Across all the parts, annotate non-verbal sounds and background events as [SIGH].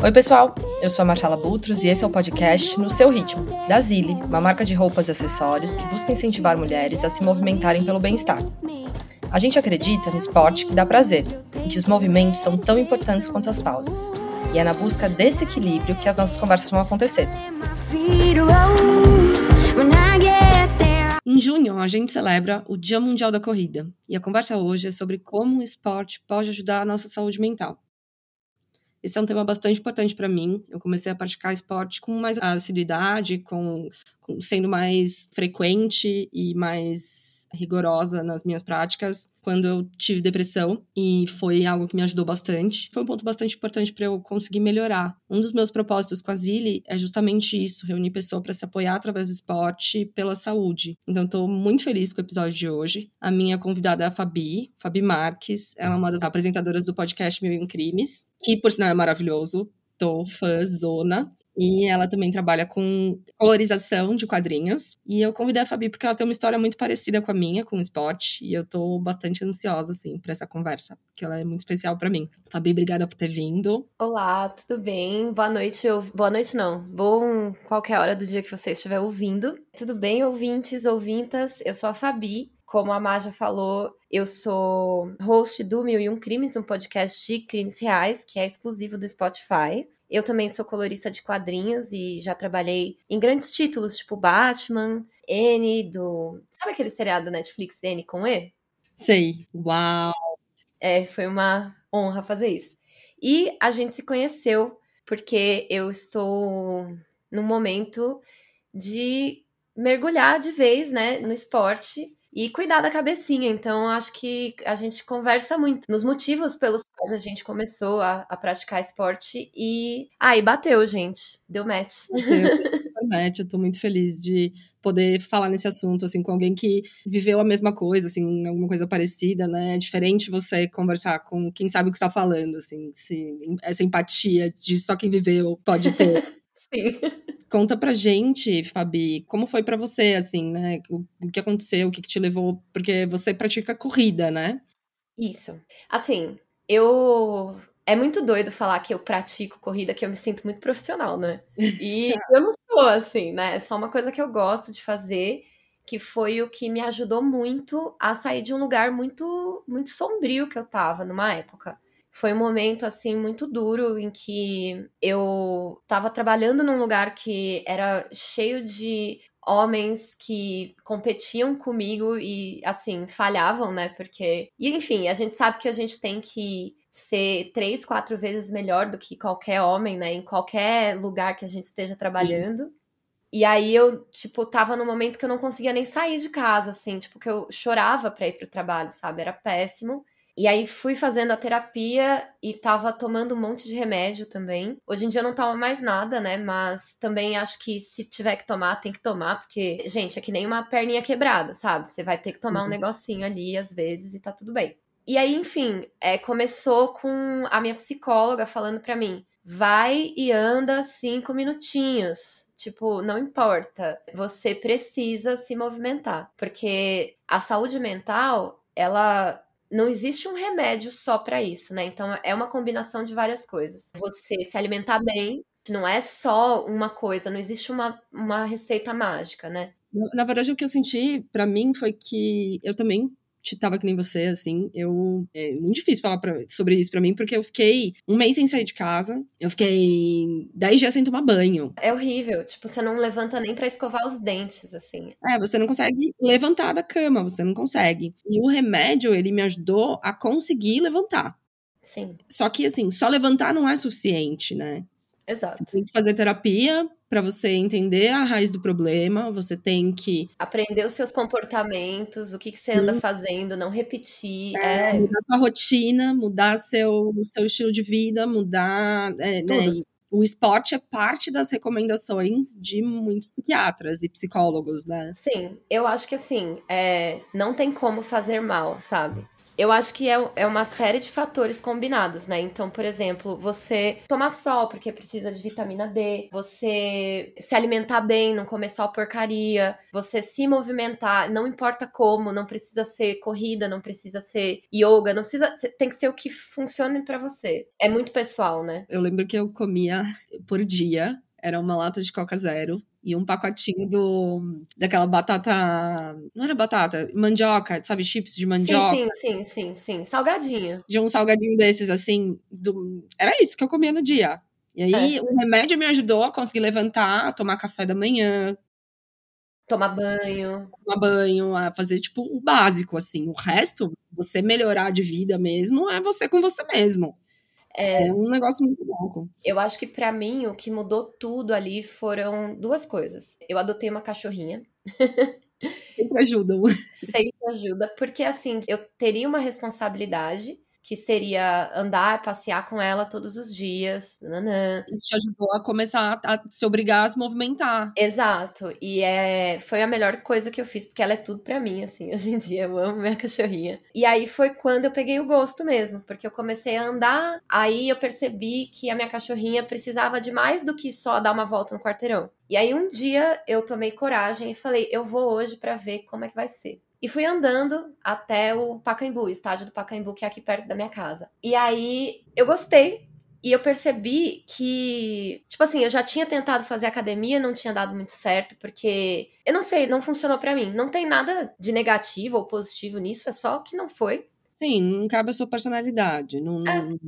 Oi, pessoal. Eu sou a Marcela Butros e esse é o podcast No Seu Ritmo, da Zile, uma marca de roupas e acessórios que busca incentivar mulheres a se movimentarem pelo bem-estar. A gente acredita no esporte que dá prazer, em que os movimentos são tão importantes quanto as pausas. E é na busca desse equilíbrio que as nossas conversas vão acontecer. Em junho, a gente celebra o Dia Mundial da Corrida, e a conversa hoje é sobre como o esporte pode ajudar a nossa saúde mental. Esse é um tema bastante importante para mim. Eu comecei a praticar esporte com mais assiduidade, com, com- sendo mais frequente e mais rigorosa nas minhas práticas quando eu tive depressão e foi algo que me ajudou bastante. Foi um ponto bastante importante para eu conseguir melhorar. Um dos meus propósitos com a Zile é justamente isso, reunir pessoas para se apoiar através do esporte pela saúde. Então estou muito feliz com o episódio de hoje. A minha convidada é a Fabi, Fabi Marques. Ela é uma das apresentadoras do podcast Mil e um Crimes, que por sinal é maravilhoso. Tô fã zona. E ela também trabalha com colorização de quadrinhos. E eu convidei a Fabi porque ela tem uma história muito parecida com a minha, com o esporte. E eu tô bastante ansiosa, assim, por essa conversa, porque ela é muito especial para mim. Fabi, obrigada por ter vindo. Olá, tudo bem? Boa noite. ou- Boa noite, não. Bom qualquer hora do dia que você estiver ouvindo. Tudo bem, ouvintes, ouvintas? Eu sou a Fabi. Como a Maja falou, eu sou host do Mil e Um Crimes, um podcast de crimes reais, que é exclusivo do Spotify. Eu também sou colorista de quadrinhos e já trabalhei em grandes títulos, tipo Batman, N, do... Sabe aquele seriado da Netflix, N com E? Sei. Uau! É, foi uma honra fazer isso. E a gente se conheceu porque eu estou num momento de mergulhar de vez, né, no esporte e cuidar da cabecinha. Então, acho que a gente conversa muito nos motivos pelos quais a gente começou a, a praticar esporte e aí bateu, gente, deu match. Internet, [LAUGHS] eu tô muito feliz de poder falar nesse assunto, assim, com alguém que viveu a mesma coisa, assim, alguma coisa parecida, né? É diferente você conversar com quem sabe o que está falando, assim, se, essa empatia de só quem viveu pode ter. [LAUGHS] Sim. Conta pra gente, Fabi, como foi pra você, assim, né? O, o que aconteceu, o que, que te levou, porque você pratica corrida, né? Isso. Assim, eu. É muito doido falar que eu pratico corrida, que eu me sinto muito profissional, né? [LAUGHS] E eu não sou assim, né? É só uma coisa que eu gosto de fazer, que foi o que me ajudou muito a sair de um lugar muito, muito sombrio que eu tava numa época. Foi um momento, assim, muito duro em que eu tava trabalhando num lugar que era cheio de homens que competiam comigo e, assim, falhavam, né? Porque. E, enfim, a gente sabe que a gente tem que ser três, quatro vezes melhor do que qualquer homem, né? Em qualquer lugar que a gente esteja trabalhando. E aí eu, tipo, tava num momento que eu não conseguia nem sair de casa, assim, tipo, que eu chorava pra ir pro trabalho, sabe? Era péssimo. E aí fui fazendo a terapia e tava tomando um monte de remédio também. Hoje em dia eu não tomo mais nada, né? Mas também acho que se tiver que tomar, tem que tomar, porque, gente, é que nem uma perninha quebrada, sabe? Você vai ter que tomar um Uhum. negocinho ali às vezes e tá tudo bem. E aí, enfim, é, começou com a minha psicóloga falando pra mim: vai e anda cinco minutinhos. Tipo, não importa. Você precisa se movimentar. Porque a saúde mental, ela não existe um remédio só pra isso, né? Então é uma combinação de várias coisas. Você se alimentar bem não é só uma coisa, não existe uma, uma receita mágica, né? Na, verdade, o que eu senti pra mim foi que eu também tava que nem você, assim, eu. É muito difícil falar pra, sobre isso pra mim, porque eu fiquei um mês sem sair de casa, eu fiquei dez dias sem tomar banho. É horrível. Tipo, você não levanta nem pra escovar os dentes, assim. É, você não consegue levantar da cama, você não consegue. E o remédio, ele me ajudou a conseguir levantar. Sim, Só que, assim, só levantar não é suficiente, né? Exato. Você tem que fazer terapia pra você entender a raiz do problema, você tem que Aprender os seus comportamentos, o que, que você anda fazendo, não repetir. É, É, mudar sua rotina, mudar seu, seu estilo de vida, mudar. é, né, O esporte é parte das recomendações de muitos psiquiatras e psicólogos, né? Sim, eu acho que assim, é, não tem como fazer mal, sabe? Eu acho que é, é uma série de fatores combinados, né? Então, por exemplo, você tomar sol porque precisa de vitamina D, você se alimentar bem, não comer só porcaria, você se movimentar, não importa como, não precisa ser corrida, não precisa ser yoga, não precisa, tem que ser o que funcione pra você. É muito pessoal, né? Eu lembro que eu comia por dia, era uma lata de Coca Zero e um pacotinho do daquela batata. Não era batata, mandioca, sabe? Chips de mandioca. Sim, sim, sim, sim, sim. Salgadinho. De um salgadinho desses, assim. do- Era isso que eu comia no dia. E aí, É. o remédio me ajudou a conseguir levantar, a tomar café da manhã, Tomar banho. tomar banho, a fazer, tipo, o básico, assim. O resto, você melhorar de vida mesmo, é você com você mesmo. É, um negócio muito louco. Eu acho que pra mim o que mudou tudo ali foram duas coisas. Eu adotei uma cachorrinha, Sempre ajudam. [LAUGHS] sempre ajuda, porque assim, eu teria uma responsabilidade que seria andar, passear com ela todos os dias, nanã. Isso te ajudou a começar a se obrigar a se movimentar. Exato, e é, foi a melhor coisa que eu fiz, porque ela é tudo pra mim, assim, [LAUGHS] hoje em dia eu amo minha cachorrinha. E aí foi quando eu peguei o gosto mesmo, porque eu comecei a andar, aí eu percebi que a minha cachorrinha precisava de mais do que só dar uma volta no quarteirão. E aí um dia eu tomei coragem e falei, eu vou hoje pra ver como é que vai ser. E fui andando até o Pacaembu, o estádio do Pacaembu, que é aqui perto da minha casa. E aí eu gostei, e eu percebi que, tipo assim, eu já tinha tentado fazer academia, não tinha dado muito certo, porque eu não sei, não funcionou pra mim. Não tem nada de negativo ou positivo nisso, é só que não foi. Sim, não cabe a sua personalidade. Não, É. não-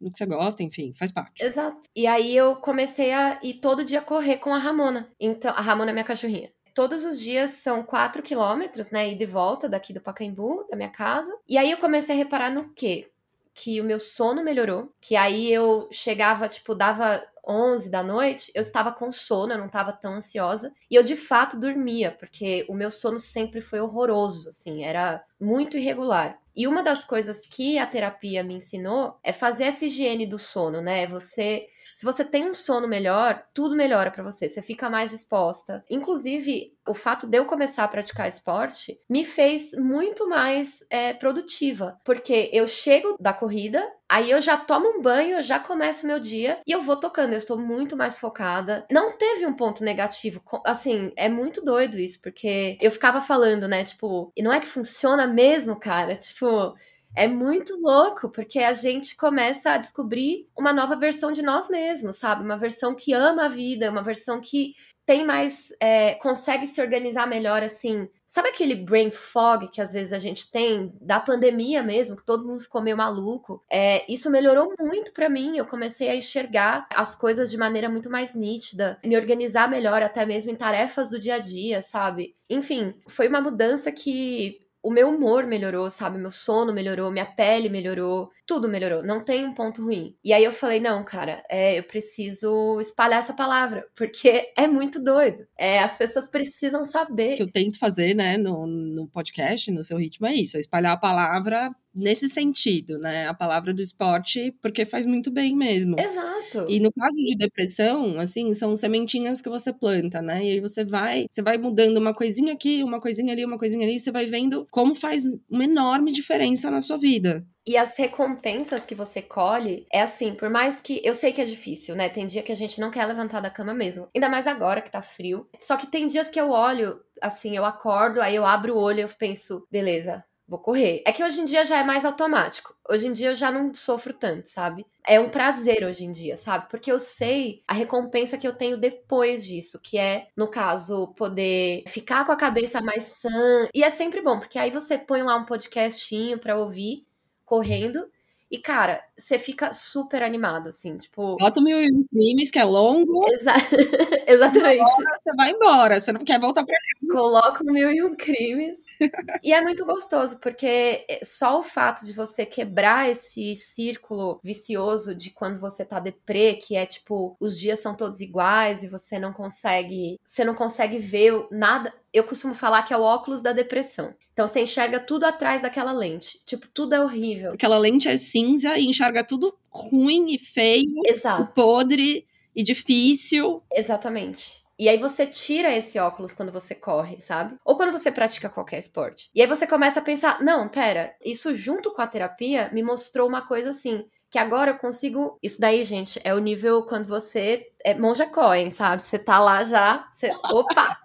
no que você gosta, enfim, faz parte. Exato. E aí eu comecei a ir todo dia correr com a Ramona. Então, a Ramona é minha cachorrinha. Todos os dias são 4 quilômetros, né? E volta daqui do Pacaembu, da minha casa. E aí eu comecei a reparar no quê? Que o meu sono melhorou. Que aí eu chegava, tipo, dava 11 da noite, eu estava com sono, eu não estava tão ansiosa. E eu de fato dormia, porque o meu sono sempre foi horroroso, assim, era muito irregular. E uma das coisas que a terapia me ensinou é fazer essa higiene do sono, né? Você se você tem um sono melhor, tudo melhora pra você. Você fica mais disposta. Inclusive, o fato de eu começar a praticar esporte me fez muito mais é, produtiva. Porque eu chego da corrida, aí eu já tomo um banho, eu já começo o meu dia e eu vou tocando. Eu estou muito mais focada. Não teve um ponto negativo. Assim, é muito doido isso, porque eu ficava falando, né? Tipo, e não é que funciona mesmo, cara? Tipo. É muito louco, porque a gente começa a descobrir uma nova versão de nós mesmos, sabe? Uma versão que ama a vida, uma versão que tem mais. é, consegue se organizar melhor, assim. Sabe aquele brain fog que às vezes a gente tem da pandemia mesmo, que todo mundo ficou meio maluco? É, isso melhorou muito pra mim. Eu comecei a enxergar as coisas de maneira muito mais nítida, me organizar melhor, até mesmo em tarefas do dia a dia, sabe? Enfim, foi uma mudança que o meu humor melhorou, sabe? Meu sono melhorou, minha pele melhorou, tudo melhorou. Não tem um ponto ruim. E aí eu falei, não, cara, é, eu preciso espalhar essa palavra, [LAUGHS] porque é muito doido. É, as pessoas precisam O que saber. eu tento fazer, né, no, no podcast, no seu ritmo, é isso, é espalhar a palavra nesse sentido, né? A palavra do esporte, porque faz muito bem mesmo. Exato. E no caso de depressão, assim, são sementinhas que você planta, né? E aí você vai, você vai mudando uma coisinha aqui, uma coisinha ali, uma coisinha ali, e você vai vendo como faz uma enorme diferença na sua vida. E as recompensas que você colhe é assim, por mais que eu sei que é difícil, né? Tem dia que a gente não quer levantar da cama mesmo. Ainda mais agora que tá frio. Só que tem dias que eu olho, assim, eu acordo, aí eu abro o olho e eu penso, beleza, vou correr. É que hoje em dia já é mais automático. Hoje em dia eu já não sofro tanto, sabe? É um prazer hoje em dia, sabe? Porque eu sei a recompensa que eu tenho depois disso, que é, no caso, poder ficar com a cabeça mais sã. E é sempre bom, porque aí você põe lá um podcastinho pra ouvir, correndo. E, cara, você fica super animado, assim, tipo. Bota mil e um crimes, que é longo. Exa... [LAUGHS] Exatamente. Agora você vai embora, você não quer voltar pra cá. Coloca o mil e um crimes. [LAUGHS] e é muito gostoso, porque só o fato de você quebrar esse círculo vicioso de quando você tá deprê, que é tipo, os dias são todos iguais e você não consegue. Você não consegue ver nada. Eu costumo falar que é o óculos da depressão. Então você enxerga tudo atrás daquela lente. Tipo, tudo é horrível. Aquela lente é cinza e enxerga tudo ruim e feio, Exato. podre e difícil. Exatamente. E aí você tira esse óculos quando você corre, sabe? Ou quando você pratica qualquer esporte. E aí você começa a pensar: não, pera, isso junto com a terapia me mostrou uma coisa assim. Que agora eu consigo. Isso daí, gente, é o nível quando você é monja Cohen, sabe? Você tá lá já. Você... [LAUGHS] Opa!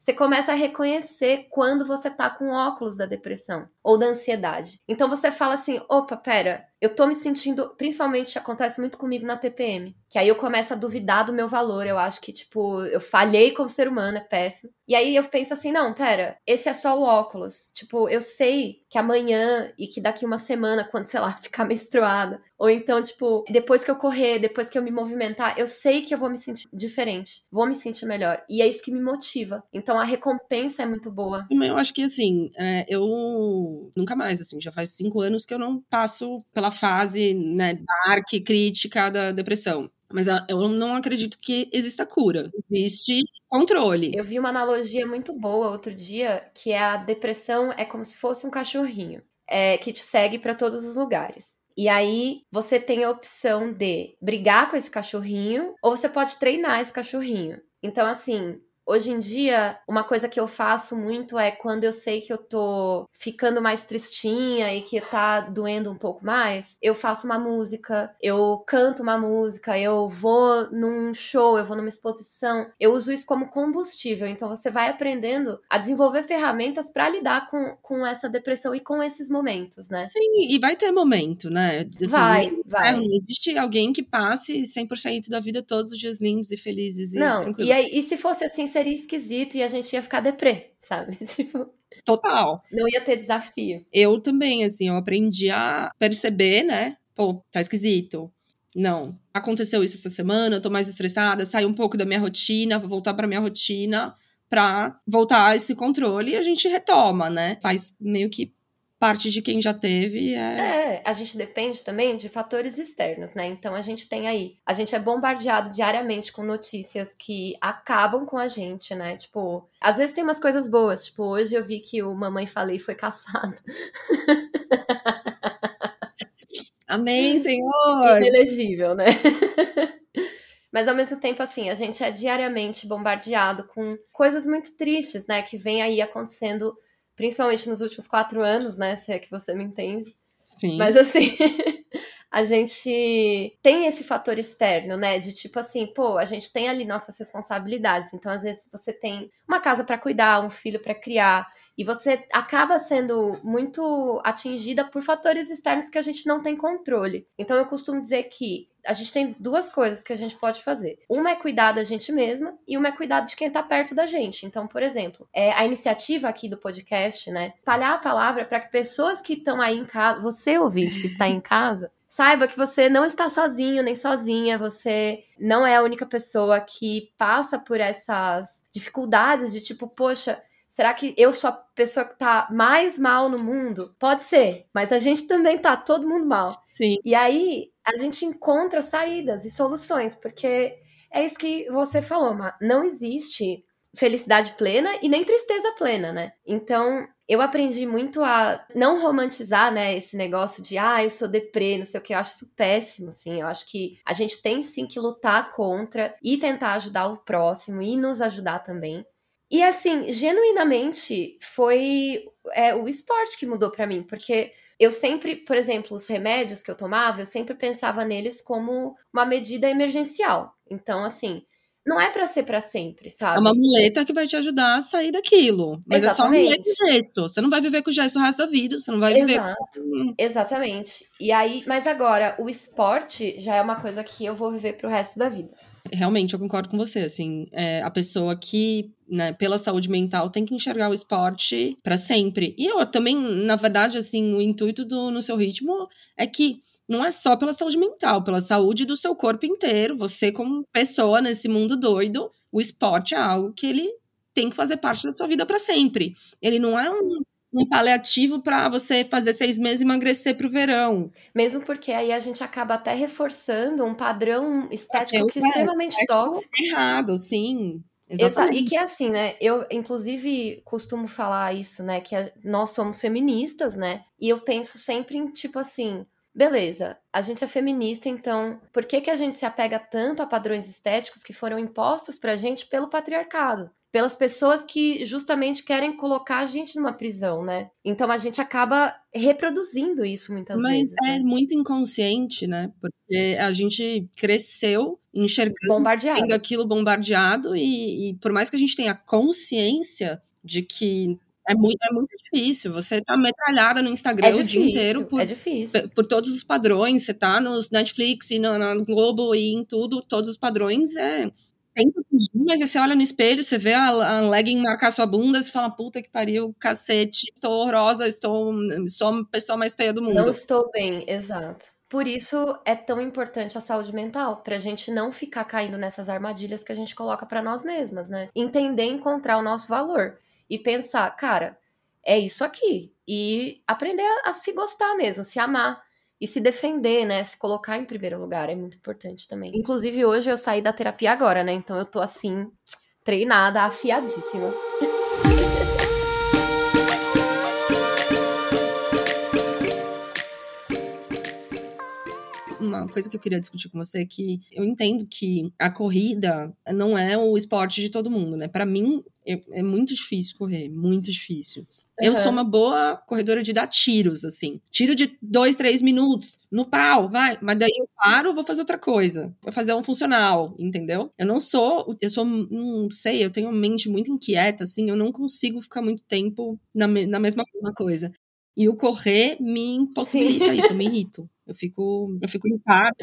Você começa a reconhecer quando você tá com óculos da depressão ou da ansiedade. Então você fala assim: opa, pera, eu tô me sentindo. Principalmente acontece muito comigo na TPM. Que aí eu começo a duvidar do meu valor. Eu acho que, tipo, eu falhei como ser humano, é péssimo. E aí eu penso assim: não, pera, esse é só o óculos. Tipo, eu sei que amanhã e que daqui uma semana, quando, sei lá, [LAUGHS] ficar menstruada, ou então, tipo, depois que eu correr, depois que eu me movimentar, eu sei que eu vou me sentir diferente, vou me sentir melhor. E é isso que me motiva. Então a recompensa é muito boa. Eu acho que, assim, é, eu nunca mais, assim, já faz cinco anos que eu não passo pela fase, né, dark, crítica da depressão. Mas eu não acredito que exista cura. Existe controle. Eu vi uma analogia muito boa outro dia, que é a depressão é como se fosse um cachorrinho. É, que te segue para todos os lugares. E aí você tem a opção de brigar com esse cachorrinho ou você pode treinar esse cachorrinho. Então, assim, Hoje em dia, uma coisa que eu faço muito é quando eu sei que eu tô ficando mais tristinha e que tá doendo um pouco mais, eu faço uma música, eu canto uma música, eu vou num show, eu vou numa exposição, eu uso isso como combustível. Então você vai aprendendo a desenvolver ferramentas para lidar com, com essa depressão e com esses momentos, né? Sim, e vai ter momento, né? Assim, vai, vai. Não existe alguém que passe 100% da vida todos os dias lindos e felizes e Não, e, aí, e se fosse assim, seria esquisito e a gente ia ficar deprê, sabe? [LAUGHS] Tipo. Total. Não ia ter desafio. Eu também, assim, eu aprendi a perceber, né? Pô, tá esquisito. Não. Aconteceu isso essa semana, eu tô mais estressada, saio um pouco da minha rotina, vou voltar pra minha rotina pra voltar a esse controle e a gente retoma, né? Faz meio que parte de quem já teve é... é. a gente depende também de fatores externos, né? Então a gente tem aí, a gente é bombardeado diariamente com notícias que acabam com a gente, né? Tipo, às vezes tem umas coisas boas, tipo, hoje eu vi que o Mamãe Falei foi caçado. [LAUGHS] Amém, Senhor! Inelegível, né? [LAUGHS] Mas ao mesmo tempo, assim, a gente é diariamente bombardeado com coisas muito tristes, né? Que vem aí acontecendo principalmente nos últimos quatro anos, né? Se é que você me entende. Sim. Mas assim, [LAUGHS] a gente tem esse fator externo, né? De tipo assim, pô, a gente tem ali nossas responsabilidades. Então, às vezes, você tem uma casa para cuidar, um filho para criar, e você acaba sendo muito atingida por fatores externos que a gente não tem controle. Então, eu costumo dizer que a gente tem duas coisas que a gente pode fazer. Uma é cuidar da gente mesma e uma é cuidar de quem tá perto da gente. Então, por exemplo, é, a iniciativa aqui do podcast, né? Espalhar a palavra para que pessoas que estão aí em casa, você ouvinte que está em [LAUGHS] casa, saiba que você não está sozinho nem sozinha, você não é a única pessoa que passa por essas dificuldades de tipo, poxa, Será que eu sou a pessoa que tá mais mal no mundo? Pode ser, mas a gente também tá todo mundo mal. Sim. E aí a gente encontra saídas e soluções, porque é isso que você falou, Má. Não existe felicidade plena e nem tristeza plena, né? Então, eu aprendi muito a não romantizar, né, esse negócio de, ah, eu sou deprê, não sei o que, eu acho isso péssimo, assim, eu acho que a gente tem sim que lutar contra e tentar ajudar o próximo e nos ajudar também. E assim, genuinamente foi é, o esporte que mudou para mim, porque eu sempre, por exemplo, os remédios que eu tomava, eu sempre pensava neles como uma medida emergencial. Então, assim, não é pra ser pra sempre, sabe? É uma muleta que vai te ajudar a sair daquilo. Mas é só muleta Exatamente. de gesso. Você não vai viver com gesso o resto da vida. Você não vai viver Exato. com... Exatamente. E aí, mas agora, o esporte já é uma coisa que eu vou viver pro resto da vida. Realmente, eu concordo com você. Assim, é, a pessoa que, né, pela saúde mental, tem que enxergar o esporte pra sempre. E eu também, na verdade, assim, o intuito do No Seu Ritmo é que não é só pela saúde mental, pela saúde do seu corpo inteiro. Você, como pessoa nesse mundo doido, o esporte é algo que ele tem que fazer parte da sua vida pra sempre. Ele não é um, um paliativo pra você fazer seis meses e emagrecer pro verão. Mesmo porque aí a gente acaba até reforçando um padrão estético Eu que é extremamente É tóxico. errado, sim. Exa- Exatamente. E que assim, né? Eu, inclusive, costumo falar isso, né? Que a- nós somos feministas, né? E eu penso sempre em, tipo assim, beleza, a gente é feminista, então por que, que a gente se apega tanto a padrões estéticos que foram impostos pra gente pelo patriarcado? Pelas pessoas que justamente querem colocar a gente numa prisão, né? Então a gente acaba reproduzindo isso muitas Mas vezes. é né? muito inconsciente, né? Porque a gente cresceu enxergando Bombardeado. tendo aquilo bombardeado e, e por mais que a gente tenha consciência de que é muito, é muito difícil. Você tá metralhada no Instagram É o dia difícil, inteiro por, é difícil. por todos os padrões. Você tá nos Netflix e na, na Globo e em tudo, todos os padrões. É, tenta fugir, mas você olha no espelho, você vê a, a legging marcar sua bunda, você fala, puta que pariu, cacete, estou horrorosa, estou, sou a pessoa mais feia do mundo. Não estou bem, exato. Por isso é tão importante a saúde mental, pra gente não ficar caindo nessas armadilhas que a gente coloca pra nós mesmas, né? Entender, encontrar o nosso valor e pensar, cara, é isso aqui. E aprender a, a se gostar mesmo, se amar e se defender, né? Se colocar em primeiro lugar é muito importante também. Inclusive, hoje eu saí da terapia agora, né? Então eu tô assim, treinada, afiadíssima. uma coisa que eu queria discutir com você é que eu entendo que a corrida não é o esporte de todo mundo, né? Para mim é, é muito difícil correr, muito difícil. Eu Aham. sou uma boa corredora de dar tiros, assim. Tiro de dois, três minutos, no pau, vai. Mas daí eu paro, vou fazer outra coisa. Vou fazer um funcional, entendeu? Eu não sou, eu sou, não sei, eu tenho uma mente muito inquieta, assim. Eu não consigo ficar muito tempo na, na mesma coisa. E o correr me impossibilita isso, eu me irrito. Eu fico, eu fico irritada.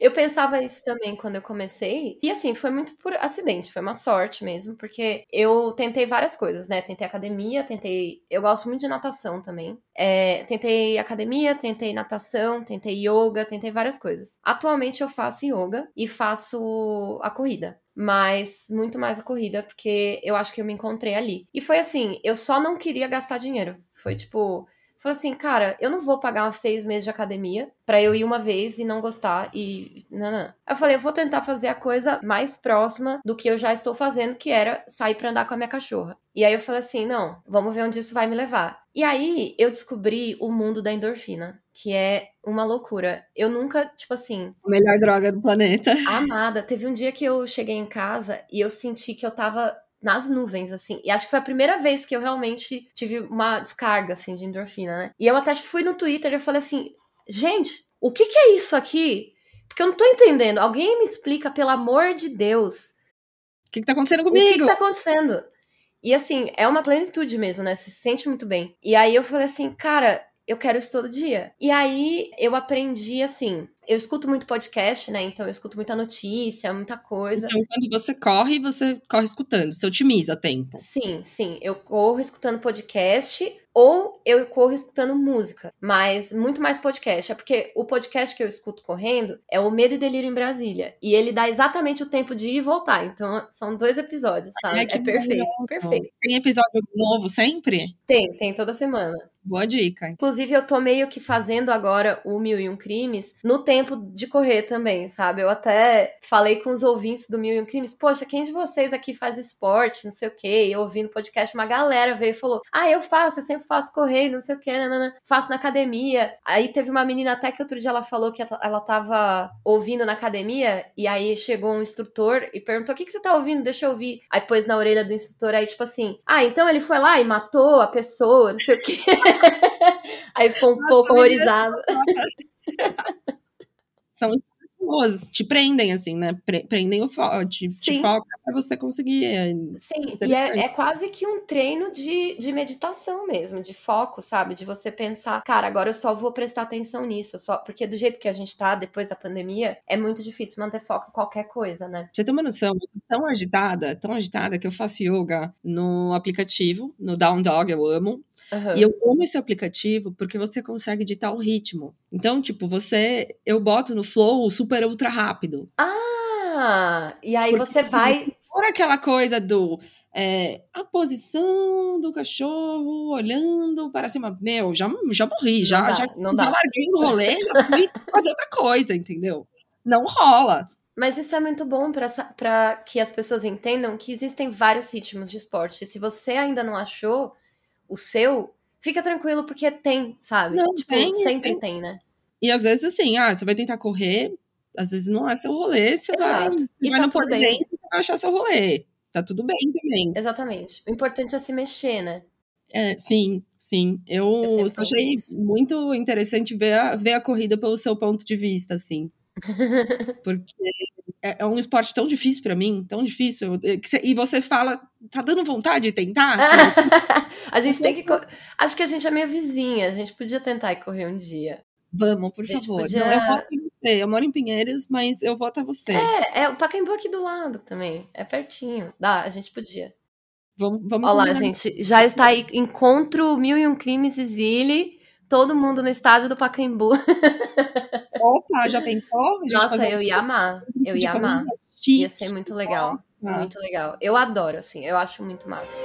Eu pensava isso também quando eu comecei. E assim, foi muito por acidente, foi uma sorte mesmo, porque eu tentei várias coisas, né? Tentei academia, tentei. Eu gosto muito de natação também. É, tentei academia, tentei natação, tentei yoga, tentei várias coisas. Atualmente eu faço yoga e faço a corrida. Mas muito mais a corrida, porque eu acho que eu me encontrei ali. E foi assim, eu só não queria gastar dinheiro. Foi tipo. Falei assim, cara, eu não vou pagar uns seis meses de academia pra eu ir uma vez e não gostar e. Não, não. Eu falei, eu vou tentar fazer a coisa mais próxima do que eu já estou fazendo, que era sair pra andar com a minha cachorra. E aí eu falei assim, não, vamos ver onde isso vai me levar. E aí eu descobri o mundo da endorfina, que é uma loucura. Eu nunca, tipo assim, A melhor droga do planeta. amada. Teve um dia que eu cheguei em casa e eu senti que eu tava nas nuvens, assim. E acho que foi a primeira vez que eu realmente tive uma descarga, assim, de endorfina, né? E eu até fui no Twitter e falei assim, gente, o que que é isso aqui? Porque eu não tô entendendo. Alguém me explica, pelo amor de Deus, O que, que tá acontecendo o que, comigo? que tá acontecendo? E assim, é uma plenitude mesmo, né? Você se sente muito bem. E aí eu falei assim, cara, eu quero isso todo dia. E aí eu aprendi assim. Eu escuto muito podcast, né? Então eu escuto muita notícia, muita coisa. Então, quando você corre, você corre escutando. Você otimiza tempo. Sim, sim. Eu corro escutando podcast ou eu corro escutando música, mas muito mais podcast. É porque o podcast que eu escuto correndo é o Medo e Delírio em Brasília. E ele dá exatamente o tempo de ir e voltar. Então são dois episódios, sabe? Ai, é perfeito, perfeito. Tem episódio novo sempre? Tem, tem toda semana. Boa dica. Inclusive, eu tô meio que fazendo agora o Mil e Um Crimes no tempo de correr também, sabe? Eu até falei com os ouvintes do Mil e Um Crimes, poxa, quem de vocês aqui faz esporte, não sei o quê, e ouvindo podcast, uma galera veio e falou, ah, eu faço, eu sempre faço correr, não sei o quê, nanana, faço na academia. Aí teve uma menina até que outro dia ela falou que ela, ela tava ouvindo na academia, e aí chegou um instrutor e perguntou, o que, que você tá ouvindo? Deixa eu ouvir. Aí pôs na orelha do instrutor, aí tipo assim, ah, então ele foi lá e matou a pessoa, não sei o quê. [LAUGHS] Aí ficou um pouco menina, horrorizado. [LAUGHS] São boas, te prendem, assim, né? Pre- Prendem o foco, te, te foca pra você conseguir. é, Sim, e é, é quase que um treino de, de meditação mesmo, de foco, sabe? De você pensar, cara, agora eu só vou prestar atenção nisso, só porque do jeito que a gente tá depois da pandemia, é muito difícil manter foco em qualquer coisa, né? Você ter uma noção, eu sou tão agitada, tão agitada que eu faço yoga no aplicativo, no Down Dog, eu amo. Aham. E eu amo esse aplicativo porque você consegue ditar o ritmo. Então, tipo, você. Eu boto no flow super ultra rápido. Ah, e aí Porque você se vai. For aquela coisa do. é, a posição do cachorro olhando para cima. Meu, já, já morri, já, dá, já, não já dá. larguei o rolê, já fui fazer outra coisa, entendeu? Não rola. Mas isso é muito bom para que as pessoas entendam que existem vários ritmos de esporte. Se você ainda não achou o seu, fica tranquilo, porque tem, sabe? Não, tipo, tem, sempre tem. tem, né? E às vezes, assim, ah, você vai tentar correr, às vezes não é seu rolê, você vai, Exato. você E vai tá no polidense, você vai achar seu rolê. Tá tudo bem também. Exatamente. O importante é se mexer, né? É, sim, sim. Eu, Eu achei muito interessante ver a, ver a corrida pelo seu ponto de vista, assim. Porque é, é um esporte tão difícil pra mim, tão difícil. é, E você fala, tá dando vontade de tentar? [LAUGHS] a gente tem que. co- Acho que a gente é meio vizinha, a gente podia tentar ir correr um dia. Vamos, por favor. podia- Não, eu moro em você. Eu moro em Pinheiros, mas eu vou até você. É, é o Pacaembu aqui do lado também. É pertinho. Dá, a gente podia. Vamos, vamos Olá, gente. Já está aí. Encontro Mil e Um Crimes e Zile. Todo mundo no estádio do Pacaembu. [LAUGHS] Opa, já pensou? Nossa, eu ia amar. Eu ia amar. chique. Ia ser muito legal. Nossa. Muito legal. Eu adoro, assim. Eu acho muito massa.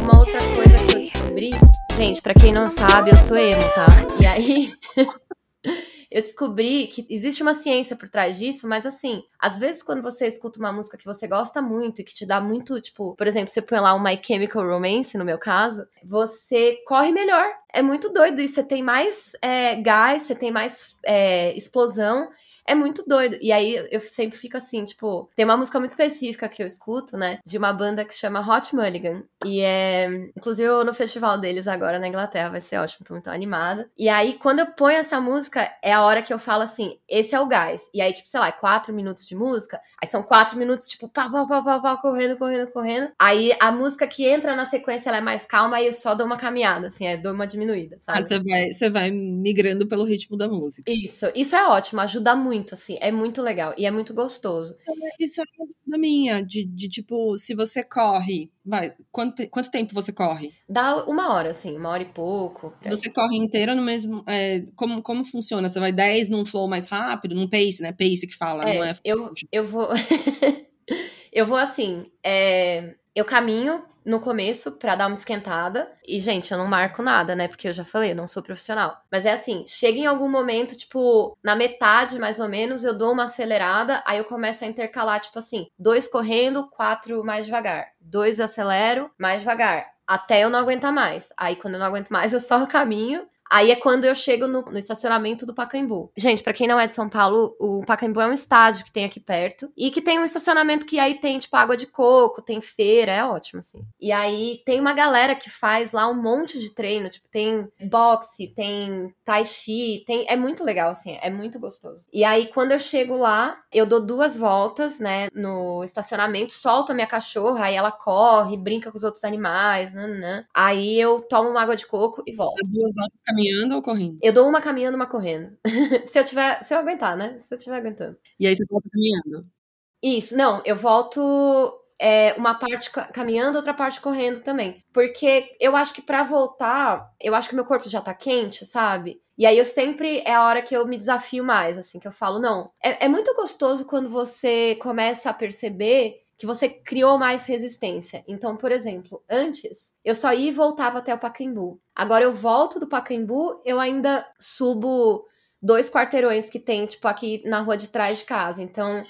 Uma outra coisa que eu descobri. Gente, pra quem não sabe, eu sou emo, tá? E aí. [LAUGHS] Eu descobri que existe uma ciência por trás disso, mas assim, às vezes quando você escuta uma música que você gosta muito e que te dá muito, tipo, por exemplo, você põe lá um My Chemical Romance, no meu caso, você corre melhor. É muito doido e você tem mais é, gás, você tem mais é, explosão. É muito doido. E aí eu sempre fico assim, tipo, tem uma música muito específica que eu escuto, né? De uma banda que chama Hot Mulligan. E é. Inclusive, eu no festival deles agora na Inglaterra, vai ser ótimo, tô muito animada. E aí, quando eu ponho essa música, é a hora que eu falo assim: esse é o gás. E aí, tipo, sei lá, quatro minutos de música. Aí são quatro minutos, tipo, pá, pá, pá, pá, pá, correndo, correndo, correndo. Aí a música que entra na sequência ela é mais calma, aí eu só dou uma caminhada, assim, aí dou uma diminuída, sabe? Ah, você vai, você vai migrando pelo ritmo da música. Isso, isso é ótimo, ajuda muito, assim, é muito legal e é muito gostoso. Isso é uma dúvida minha, de, de tipo, se você corre, vai, quanto, quanto tempo você corre? Dá uma hora, assim, uma hora e pouco. Você corre inteira no mesmo. é, como, como funciona? Você vai 10 num flow mais rápido, num pace, né? Pace que fala, É, não é? eu, eu vou. [LAUGHS] eu vou assim. é, eu caminho no começo pra dar uma esquentada. E, gente, eu não marco nada, né? Porque eu já falei, eu não sou profissional. Mas é assim: chega em algum momento, tipo, na metade mais ou menos, eu dou uma acelerada. Aí eu começo a intercalar, tipo assim, dois correndo, quatro mais devagar. Dois acelero, mais devagar. Até eu não aguentar mais. Aí, quando eu não aguento mais, [LAUGHS] eu só caminho. Aí é quando eu chego no, no estacionamento do Pacaembu. Gente, pra quem não é de São Paulo, o Pacaembu é um estádio que tem aqui perto. E que tem um estacionamento que aí tem, tipo, água de coco, tem feira, é ótimo, assim. E aí tem uma galera que faz lá um monte de treino. Tipo, tem boxe, tem tai chi, tem... É muito legal, assim, é muito gostoso. E aí, quando eu chego lá, eu dou duas voltas, né, no estacionamento, solto a minha cachorra, aí ela corre, brinca com os outros animais, nananã. Aí eu tomo uma água de coco e volto. As duas voltas caminhando ou correndo? Eu dou uma caminhando, uma correndo. [LAUGHS] se eu tiver, se eu aguentar, né? Se eu tiver aguentando. E aí você volta caminhando. Isso, não, eu volto é, uma parte ca- caminhando, outra parte correndo também. Porque eu acho que pra voltar, eu acho que meu corpo já tá quente, sabe? E aí eu sempre é a hora que eu me desafio mais, assim, que eu falo, não. É, é muito gostoso quando você começa a perceber que você criou mais resistência. Então, por exemplo, antes eu só ia e voltava até o Pacaembu. Agora eu volto do Pacaembu, eu ainda subo dois quarteirões que tem, tipo, aqui na rua de trás de casa. Então,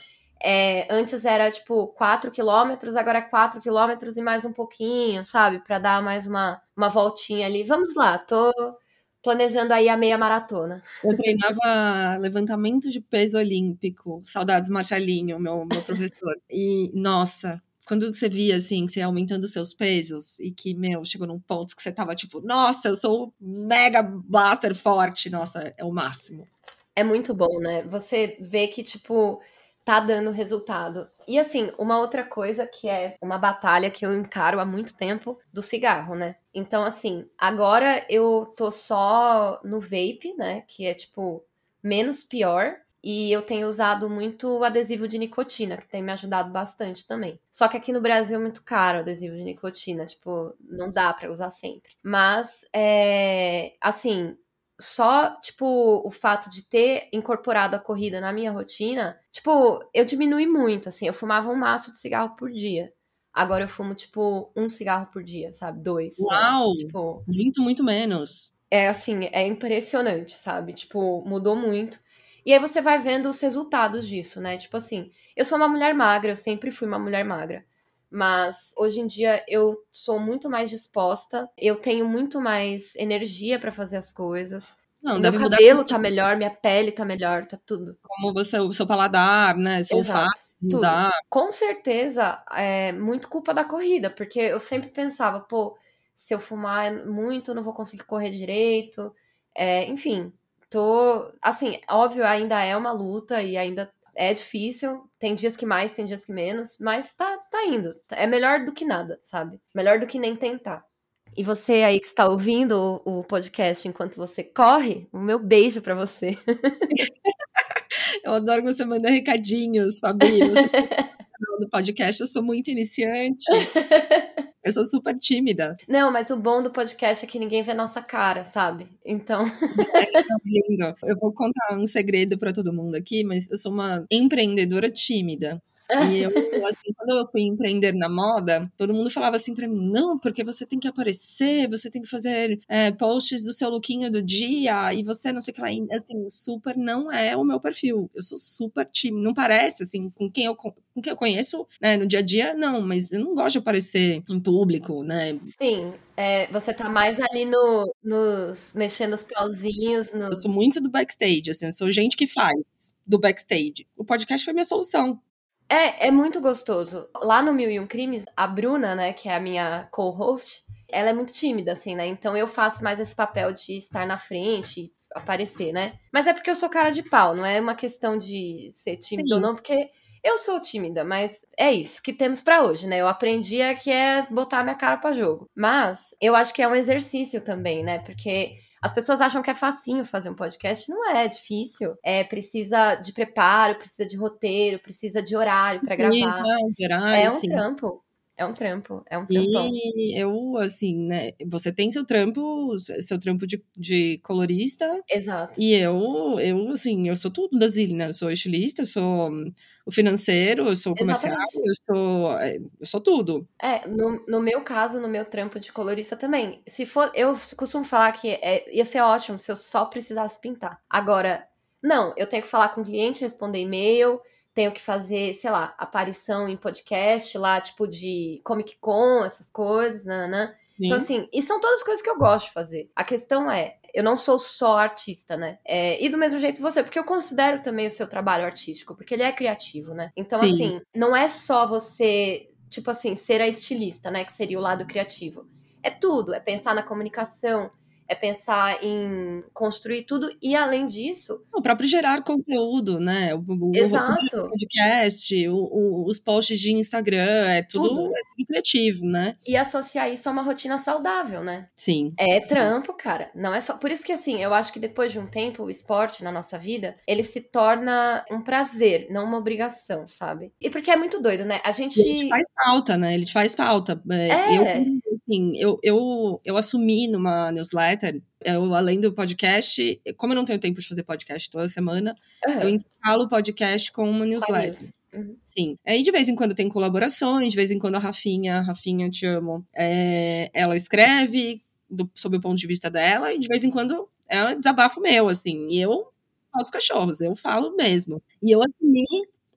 é, antes era, tipo, 4 quilômetros, agora é 4 quilômetros e mais um pouquinho, sabe? Pra dar mais uma, uma voltinha ali. Vamos lá, tô planejando aí a meia maratona. Eu treinava levantamento de peso olímpico. Saudades, Marcelinho, meu, meu professor. E, nossa, quando você via, assim, você aumentando seus pesos e que, meu, chegou num ponto que você tava tipo, nossa, eu sou mega blaster forte, nossa, é o máximo. É muito bom, né? Você vê que, tipo, tá dando resultado. E assim, uma outra coisa que é uma batalha que eu encaro há muito tempo do cigarro, né? Então, assim, agora eu tô só no vape, né? Que é tipo menos pior. E eu tenho usado muito adesivo de nicotina, que tem me ajudado bastante também. Só que aqui no Brasil é muito caro o adesivo de nicotina, tipo, não dá para usar sempre. Mas, é, assim, só, tipo, o fato de ter incorporado a corrida na minha rotina, tipo, eu diminui muito, assim, eu fumava um maço de cigarro por dia. Agora eu fumo, tipo, um cigarro por dia, sabe? Dois. Uau! Tipo, muito, muito menos. É assim, é impressionante, sabe? Tipo, mudou muito. E aí você vai vendo os resultados disso, né? Tipo assim, eu sou uma mulher magra, eu sempre fui uma mulher magra. Mas hoje em dia eu sou muito mais disposta, eu tenho muito mais energia para fazer as coisas. Não, meu mudar cabelo muito tá melhor, minha pele tá melhor, tá tudo. como você, o seu paladar, né? Seu Exato, olfato tudo. mudar. Com certeza é muito culpa da corrida, porque eu sempre pensava, pô, se eu fumar muito, eu não vou conseguir correr direito. É, enfim, tô. Assim, óbvio, ainda é uma luta e ainda é difícil. Tem dias que mais, tem dias que menos, mas tá, tá indo. É melhor do que nada, sabe? Melhor do que nem tentar. E você aí que está ouvindo o, o podcast enquanto você corre, o meu beijo pra você. [LAUGHS] Eu adoro que você manda recadinhos, Fabi. Você [LAUGHS] tá do podcast, eu sou muito iniciante. [LAUGHS] Eu sou super tímida. Não, mas o bom do podcast é que ninguém vê nossa cara, sabe? Então. [LAUGHS] É lindo. Eu vou contar um segredo pra todo mundo aqui, mas eu sou uma empreendedora tímida. E eu, assim, quando eu fui empreender na moda, todo mundo falava assim pra mim: não, porque você tem que aparecer, você tem que fazer é, posts do seu lookinho do dia, e você não sei o que lá. E, Assim, super não é o meu perfil. Eu sou super tímida. Não parece, assim, com quem eu, co- com quem eu conheço, né, no dia a dia, não, mas eu não gosto de aparecer em público, né? Sim, é, você tá mais ali no, nos mexendo os pauzinhos, no, Eu sou muito do backstage, assim, eu sou gente que faz do backstage. O podcast foi minha solução. É, é muito gostoso. Lá no Mil e Um Crimes, a Bruna, né, que é a minha co-host, ela é muito tímida, assim, né? Então eu faço mais esse papel de estar na frente e aparecer, né? Mas é porque eu sou cara de pau, não é uma questão de ser tímida Sim. ou não, porque eu sou tímida, mas é isso que temos pra hoje, né? Eu aprendi é que é botar minha cara pra jogo. Mas eu acho que é um exercício também, né? Porque as pessoas acham que é facinho fazer um podcast. Não é, é difícil. É, precisa de preparo, precisa de roteiro, precisa de horário pra gravar. Precisa, de horário, É um sim. trampo. É um trampo. É um trampão. E eu, assim, né? Você tem seu trampo, seu trampo de, de colorista, Exato. e eu, eu, assim, eu sou tudo da Zilli, né? Eu sou estilista, eu sou hum, o financeiro, eu sou o comercial, eu sou, é, eu sou tudo. É, no, no meu caso, no meu trampo de colorista também. Se for, eu costumo falar que é- ia ser ótimo se eu só precisasse pintar. Agora, não, eu tenho que falar com o cliente, responder e-mail, tenho que fazer, sei lá, aparição em podcast lá, tipo de Comic Con, essas coisas, nananã. Então, assim, e são todas coisas que eu gosto de fazer. A questão é, eu não sou só artista, né? É, e do mesmo jeito você, porque eu considero também o seu trabalho artístico, porque ele é criativo, né? Então, Sim. assim, não é só você, tipo assim, ser a estilista, né? Que seria o lado criativo. É tudo, é pensar na comunicação, é pensar em construir tudo, e além disso, O próprio gerar conteúdo, né? O, o, o Exato. do podcast, o- o- os posts de Instagram, é tudo, Tudo. é tudo criativo, né? e associar isso a uma rotina saudável, né? Sim. É trampo, cara. Não é Por isso que assim, eu acho que depois de um tempo, o esporte na nossa vida, ele se torna um prazer, não uma obrigação, sabe? E porque é muito doido, né? A gente. Ele te faz falta, né? Ele te faz falta. É, É. Eu, assim, eu, eu, eu assumi numa newsletter, eu, além do podcast, como eu não tenho tempo de fazer podcast toda semana, Aham, eu intercalo o podcast com uma newsletter. news. Uhum. Sim. Aí de vez em quando tem colaborações, de vez em quando a Rafinha, Rafinha, eu te amo, é, ela escreve do, sob o ponto de vista dela, e de vez em quando é um desabafo meu, assim. E eu falo dos cachorros, eu falo mesmo. E eu assumi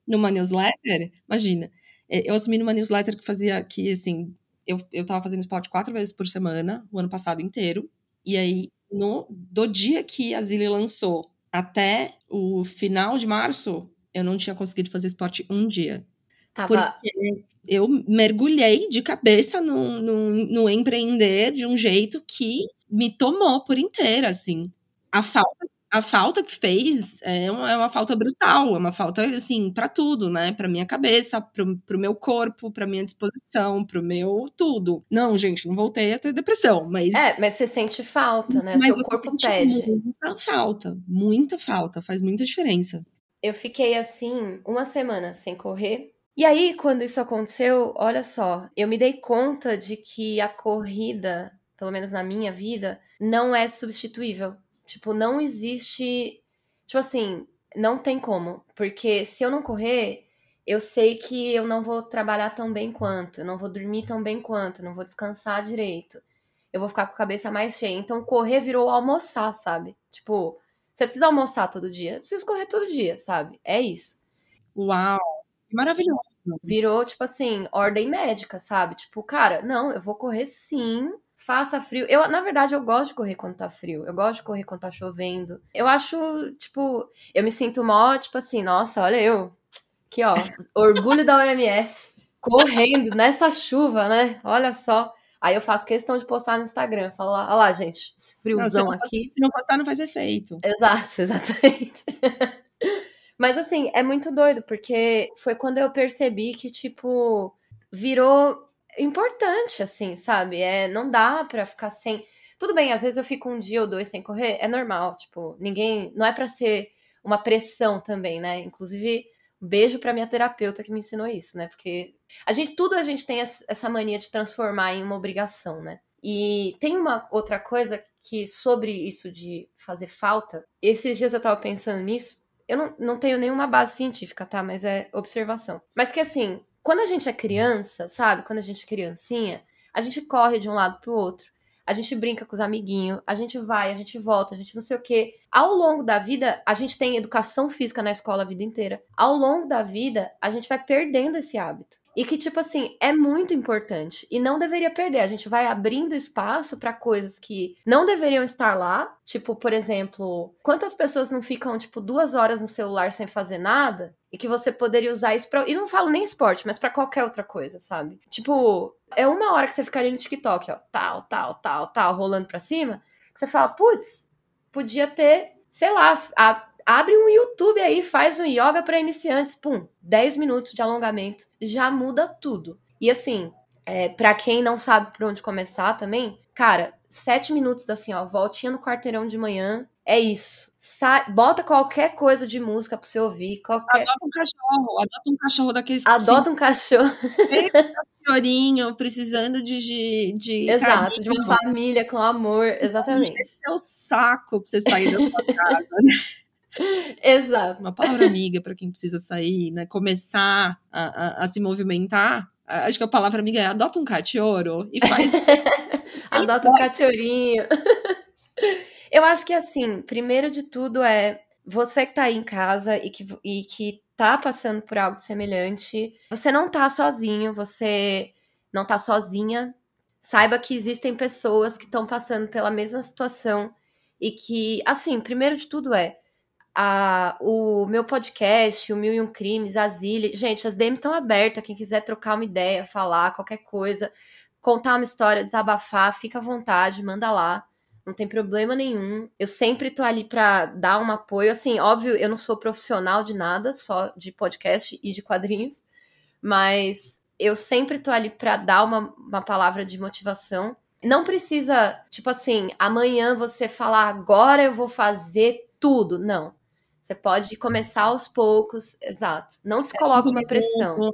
numa newsletter, imagina, é, eu assumi numa newsletter que fazia que, assim, eu, eu tava fazendo esporte quatro vezes por semana, o ano passado inteiro. E aí, no, do dia que a Zilli lançou até o final de março, eu não tinha conseguido fazer esporte um dia. Tava. Porque eu mergulhei de cabeça no, no, no empreender de um jeito que me tomou por inteira, assim. A falta, a falta que fez é uma, é uma falta brutal, é uma falta, assim, para tudo, né? Pra minha cabeça, pro, pro meu corpo, pra minha disposição, pro meu tudo. Não, gente, não voltei a ter depressão, mas... É, mas você sente falta, né? mas Seu corpo pede. Muita falta, muita falta, faz muita diferença. Eu fiquei assim uma semana sem correr. E aí, quando isso aconteceu, olha só, eu me dei conta de que a corrida, pelo menos na minha vida, não é substituível. Tipo, não existe. Tipo assim, não tem como. Porque se eu não correr, eu sei que eu não vou trabalhar tão bem quanto, eu não vou dormir tão bem quanto, eu não vou descansar direito. Eu vou ficar com a cabeça mais cheia. Então, correr virou almoçar, sabe? Tipo, você precisa almoçar todo dia. Eu preciso correr todo dia, sabe? É isso. Uau, que maravilhoso. Virou, tipo assim, ordem médica, sabe? Tipo, cara, não, eu vou correr sim. Faça frio. Eu, na verdade, eu gosto de correr quando tá frio. Eu gosto de correr quando tá chovendo. Eu acho, tipo, eu me sinto mó, tipo assim, nossa, olha eu. Aqui, ó, orgulho da OMS. Correndo nessa chuva, né? Olha só. Aí eu faço questão de postar no Instagram. Falar, olha lá, gente, esse Não, friozão não, aqui. se não postar, não faz efeito. Exato, [LAUGHS] exatamente. Mas assim, é muito doido, porque foi quando eu percebi que, tipo, virou importante, assim, sabe? É, não dá pra ficar sem. Tudo bem, às vezes eu fico um dia ou dois sem correr, é normal, tipo, ninguém. Não é pra ser uma pressão também, né? Inclusive, beijo pra minha terapeuta que me ensinou isso, né? Porque a gente, tudo a gente tem es- essa mania de transformar em uma obrigação, né? E tem uma outra coisa que, sobre isso de fazer falta, esses dias eu tava pensando nisso. Eu não, não tenho nenhuma base científica, tá? Mas é observação. Mas que assim, quando a gente é criança, sabe? Quando a gente é criancinha, a gente corre de um lado pro outro. A gente brinca com os amiguinhos, a gente vai, a gente volta, a gente não sei o quê. Ao longo da vida, a gente tem educação física na escola a vida inteira. Ao longo da vida, a gente vai perdendo esse hábito. E que, tipo assim, é muito importante. E não deveria perder. A gente vai abrindo espaço para coisas que não deveriam estar lá. Tipo, por exemplo, quantas pessoas não ficam, tipo, duas horas no celular sem fazer nada? E que você poderia usar isso pra. E não falo nem esporte, mas pra qualquer outra coisa, sabe? Tipo, é uma hora que você fica ali no TikTok, ó, tal, tal, tal, tal, rolando pra cima, que você fala, putz, podia ter, sei lá, a- abre um YouTube aí, faz um yoga pra iniciantes, pum, 10 minutos de alongamento, já muda tudo. E assim, é, para quem não sabe por onde começar também, cara, 7 minutos assim, ó, voltinha no quarteirão de manhã, é isso. Bota qualquer coisa de música pra você ouvir, qualquer... Adota um cachorro, adota um cachorro daqueles Adota um cachorro. senhorinho precisando de, de, Exato, de uma carinho. família com amor, exatamente. É o saco pra você sair da sua casa. [LAUGHS] Exato. Uma palavra amiga para quem precisa sair, né? Começar a, a, a se movimentar. Acho que a palavra amiga é adota um cachorro e faz. [LAUGHS] Adota um cachorrinho. [LAUGHS] Eu acho que assim, primeiro de tudo é você que tá aí em casa e que, e que tá passando por algo semelhante, você não tá sozinho, você não tá sozinha. Saiba que existem pessoas que estão passando pela mesma situação e que, assim, primeiro de tudo é a, o meu podcast, o Mil e Um Crimes, a Zile. Gente, as DM estão abertas. Quem quiser trocar uma ideia, falar qualquer coisa, contar uma história, desabafar, fica à vontade, manda lá. Não tem problema nenhum. Eu sempre tô ali pra dar um apoio. Assim, óbvio, eu não sou profissional de nada, só de podcast e de quadrinhos, mas eu sempre tô ali pra dar uma, uma palavra de motivação. Não precisa, tipo assim, amanhã você falar, agora eu vou fazer tudo. Não. Você pode começar aos poucos, exato. Não se coloca uma pressão.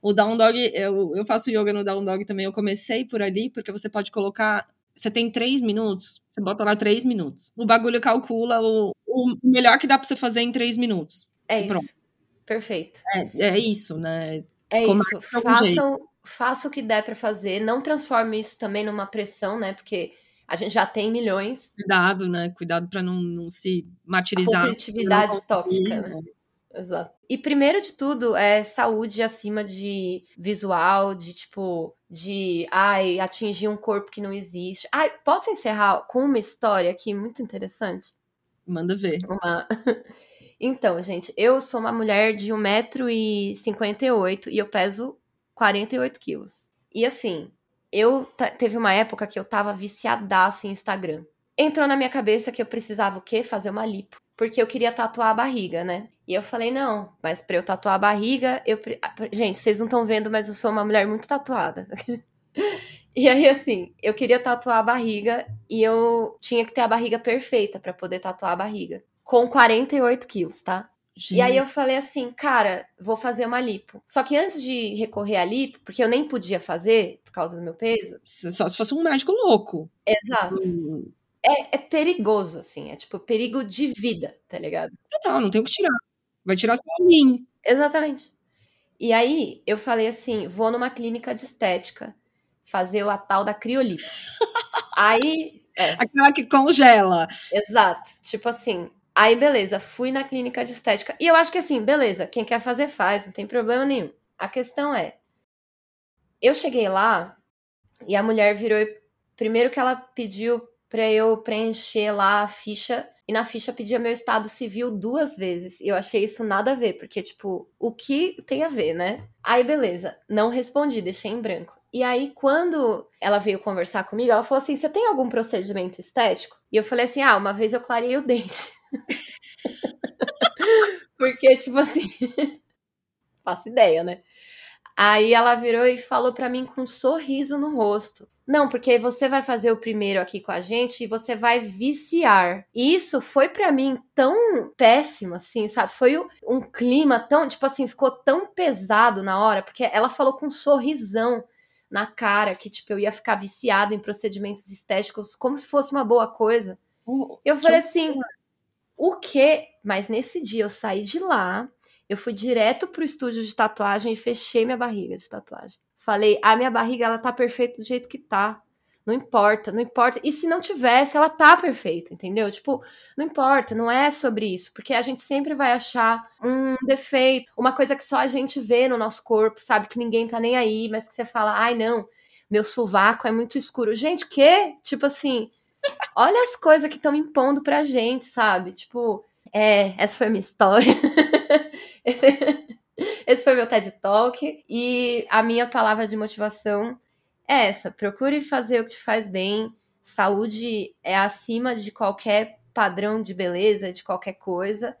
O down dog, eu, eu faço yoga no down dog também. Eu comecei por ali, porque você pode colocar. Você tem três minutos, você bota lá três minutos. O bagulho calcula o, o melhor que dá pra você fazer em três minutos. É Pronto. isso. Perfeito. É, é isso, né? É Comece isso. Façam, faça o que der pra fazer. Não transforme isso também numa pressão, né? Porque a gente já tem milhões. Cuidado, né? Cuidado pra não, não se A martirizar. positividade não conseguir, tóxica, né? Exato. E primeiro de tudo é saúde acima de visual, de tipo, de ai, atingir um corpo que não existe. Ai, posso encerrar com uma história aqui muito interessante? Manda ver. Uma... [LAUGHS] Então, gente, eu sou uma mulher de 1,58m e eu peso 48 quilos. E assim, eu teve uma época que eu tava viciadaça em Instagram. Entrou na minha cabeça que eu precisava o quê? Fazer uma lipo. Porque eu queria tatuar a barriga, né? E eu falei, não, mas pra eu tatuar a barriga, eu. Gente, vocês não estão vendo, mas eu sou uma mulher muito tatuada. [LAUGHS] e aí, assim, eu queria tatuar a barriga e eu tinha que ter a barriga perfeita para poder tatuar a barriga. Com 48 quilos, tá? Gente. E aí eu falei assim, cara, vou fazer uma lipo. Só que antes de recorrer à lipo, porque eu nem podia fazer por causa do meu peso. Só se fosse um médico louco. Exato. Hum. É, é, perigoso, assim. É tipo perigo de vida, tá ligado? Total, não tem o que tirar. Vai tirar só mim. Exatamente. E aí eu falei assim: vou numa clínica de estética fazer a tal da criolipo. [LAUGHS] aí. É. Aquela que congela. Exato. Tipo assim, Aí, beleza, fui na clínica de estética. E eu acho que assim, beleza, quem quer fazer, faz, não tem problema nenhum. A questão é: eu cheguei lá e a mulher virou. Primeiro que ela pediu pra eu preencher lá a ficha. E na ficha pedia meu estado civil duas vezes. E eu achei isso nada a ver, porque, tipo, o que tem a ver, né? Aí, beleza, não respondi, deixei em branco. E aí, quando ela veio conversar comigo, ela falou assim: Você tem algum procedimento estético? E eu falei assim: Ah, uma vez eu clarei o dente. [LAUGHS] Porque, tipo assim, [LAUGHS] faço ideia, né? Aí ela virou e falou para mim com um sorriso no rosto. Não, porque você vai fazer o primeiro aqui com a gente e você vai viciar. E isso foi para mim tão péssimo, assim, sabe? Foi um clima tão, tipo assim, ficou tão pesado na hora, porque ela falou com um sorrisão na cara que, tipo, eu ia ficar viciada em procedimentos estéticos como se fosse uma boa coisa. Eu falei assim, o que? Mas nesse dia eu saí de lá, eu fui direto pro estúdio de tatuagem e fechei minha barriga de tatuagem. Falei, a minha barriga ela tá perfeita do jeito que tá. Não importa, não importa. E se não tivesse, ela tá perfeita, entendeu? Tipo, não importa, não é sobre isso, porque a gente sempre vai achar um defeito, uma coisa que só a gente vê no nosso corpo, sabe? Que ninguém tá nem aí, mas que você fala, ai não, meu sovaco é muito escuro. Gente, que? Tipo assim, olha as coisas que estão impondo pra gente, sabe? Tipo, é, essa foi a minha história. [LAUGHS] esse, [LAUGHS] esse foi meu TED Talk. E a minha palavra de motivação é essa: procure fazer o que te faz bem. Saúde é acima de qualquer padrão de beleza, de qualquer coisa.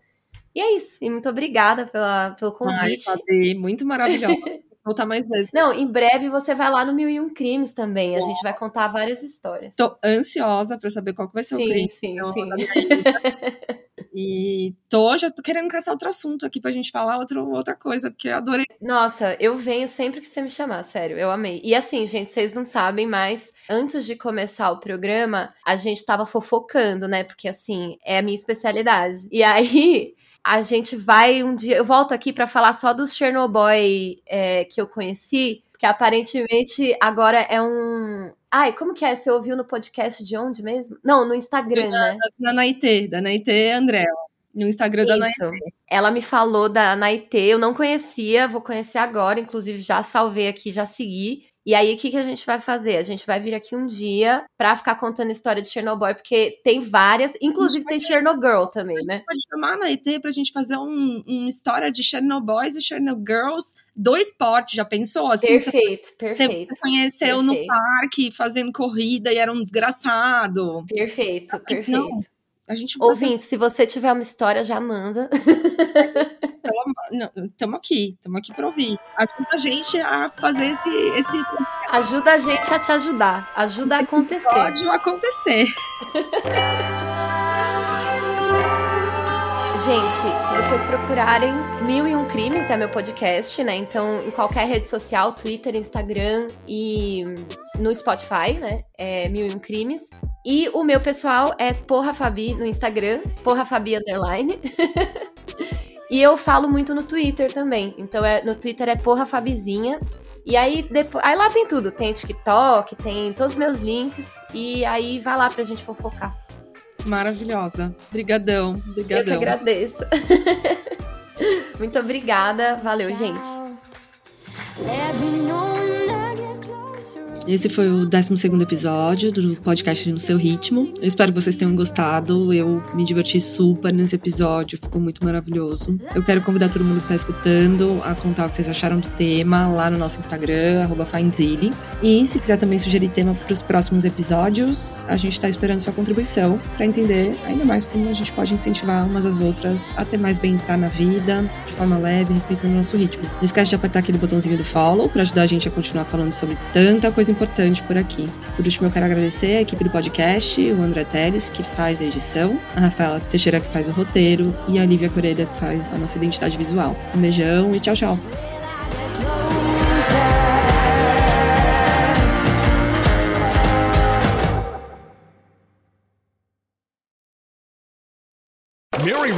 E é isso. E muito obrigada pela, pelo convite. Ai, muito maravilhosa. [LAUGHS] voltar mais vezes. Não, em breve você vai lá no Mil e Um Crimes também. A gente vai contar várias histórias. Tô ansiosa para saber qual que vai ser sim, o crime. Sim, então, sim, [LAUGHS] E tô, já tô querendo caçar outro assunto aqui pra gente falar outro, outra coisa, porque eu adorei. Nossa, eu venho sempre que você me chamar, sério, eu amei. E assim, gente, vocês não sabem, mas antes de começar o programa, a gente tava fofocando, né? Porque assim, é a minha especialidade. E aí, a gente vai um dia. Eu volto aqui para falar só dos Chernobyl é, que eu conheci, que aparentemente agora é um. Ai, como que é? Você ouviu no podcast de onde mesmo? Não, no Instagram, né? Da Naitê, da Naitê André. No Instagram Isso. da Naitê. Ela me falou da Naitê, eu não conhecia, vou conhecer agora, inclusive já salvei aqui, já segui. E aí, o que, que a gente vai fazer? A gente vai vir aqui um dia pra ficar contando a história de Chernobyl, porque tem várias, inclusive tem Chernogirl também, né? pode chamar na ET pra gente fazer um, uma história de Chernobyls e Chernogirls do esporte, já pensou? Assim, perfeito, perfeito. Você conheceu perfeito. no parque, fazendo corrida e era um desgraçado. Perfeito, perfeito. Não, a gente Ouvinte, se você tiver uma história, já manda. [LAUGHS] Estamos aqui, estamos aqui para ouvir. Ajuda a gente a fazer esse, esse. Ajuda a gente a te ajudar. Ajuda a acontecer. Pode acontecer. [LAUGHS] Gente, se vocês procurarem Mil e Um Crimes, é meu podcast, né? Então, em qualquer rede social, Twitter, Instagram e no Spotify, né? É Mil e Um Crimes. E o meu pessoal é Porra Fabi no Instagram, Porra Fabi Underline. [LAUGHS] e eu falo muito no Twitter também. Então é, no Twitter é Porra Fabizinha. E aí, depois, aí lá tem tudo. Tem TikTok, tem todos os meus links. E aí vai lá pra gente fofocar. Maravilhosa. Obrigadão. Obrigadão. Eu que agradeço. [LAUGHS] Muito obrigada. Valeu, gente. Esse foi o 12 episódio do podcast No Seu Ritmo. Eu espero que vocês tenham gostado. Eu me diverti super nesse episódio, ficou muito maravilhoso. Eu quero convidar todo mundo que está escutando a contar o que vocês acharam do tema lá no nosso Instagram, FindZilly. E se quiser também sugerir tema para os próximos episódios, a gente está esperando sua contribuição para entender ainda mais como a gente pode incentivar umas às outras a ter mais bem-estar na vida, de forma leve, respeitando o nosso ritmo. Não esquece de apertar aquele botãozinho do follow para ajudar a gente a continuar falando sobre tanta coisa importante por aqui. Por último, eu quero agradecer a equipe do podcast, o André Teles, que faz a edição, a Rafaela Teixeira, que faz o roteiro, e a Lívia Coreda, que faz a nossa identidade visual. Um beijão e tchau, tchau.